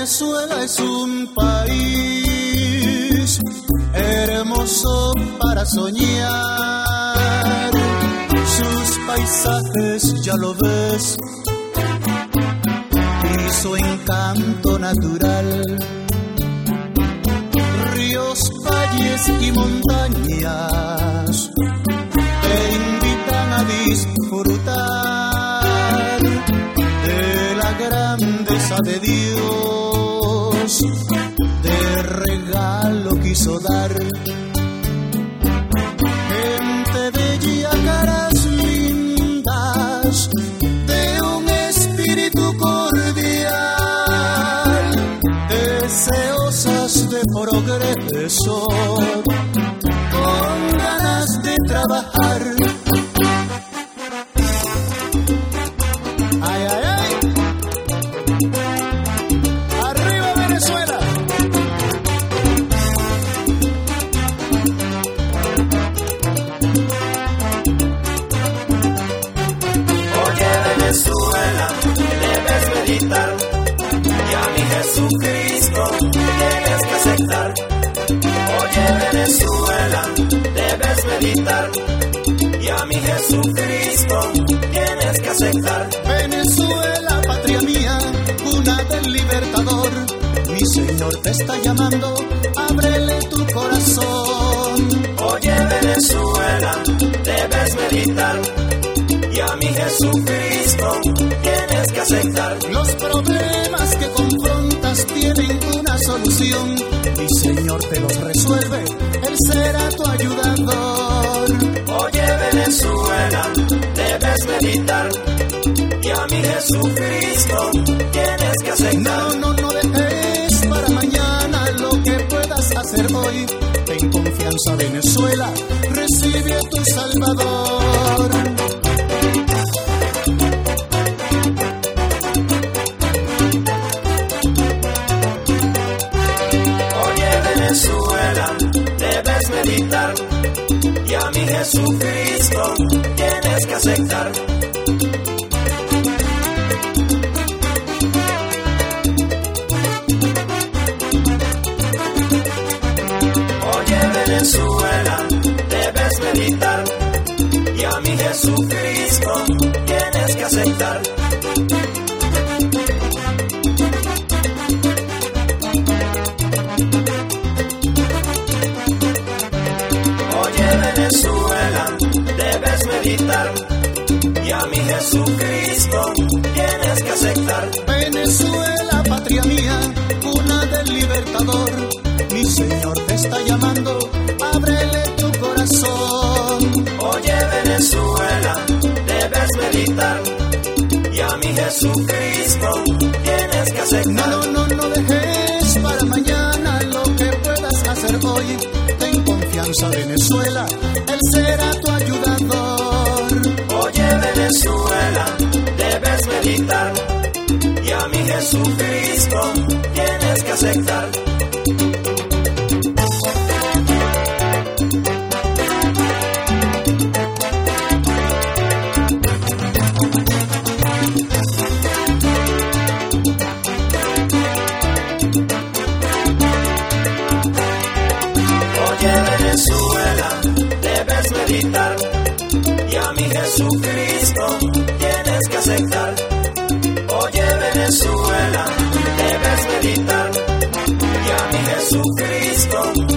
Venezuela es un país hermoso para soñar. Sus paisajes ya lo ves su encanto natural. Ríos, valles y montañas te invitan a disfrutar de la grandeza de Dios, de regalo quiso dar. Con ganas de trabajar. Ay, ay, ay. Arriba Venezuela. Oye Venezuela, debes meditar y a mi Jesucristo tienes que aceptar. Oye Venezuela, debes meditar y a mi Jesucristo tienes que aceptar. Venezuela, patria mía, cuna del libertador. Mi Señor te está llamando, ábrele tu corazón. Oye Venezuela, debes meditar y a mi Jesucristo tienes que aceptar. Los problemas resuelve, Él será tu ayudador. Oye Venezuela, debes meditar y a mi Jesucristo tienes que aceptar. No, no, no dejes para mañana lo que puedas hacer hoy. Ten confianza, Venezuela, recibe a tu Salvador. Jesucristo tienes que aceptar. Oye Venezuela, debes meditar y a mi Jesucristo tienes que aceptar. Y a mi Jesucristo tienes que aceptar. Venezuela, patria mía, cuna del libertador. Mi Señor te está llamando, ábrele tu corazón. Oye Venezuela, debes meditar y a mi Jesucristo tienes que No, aceptar. no, no, no dejes para mañana lo que puedas hacer hoy. Ten confianza, Venezuela, Él será tu ayudador. Debes meditar. Y a mi Jesucristo Jesucristo tienes que aceptar. Oye Venezuela, debes meditar. Y a mi Jesucristo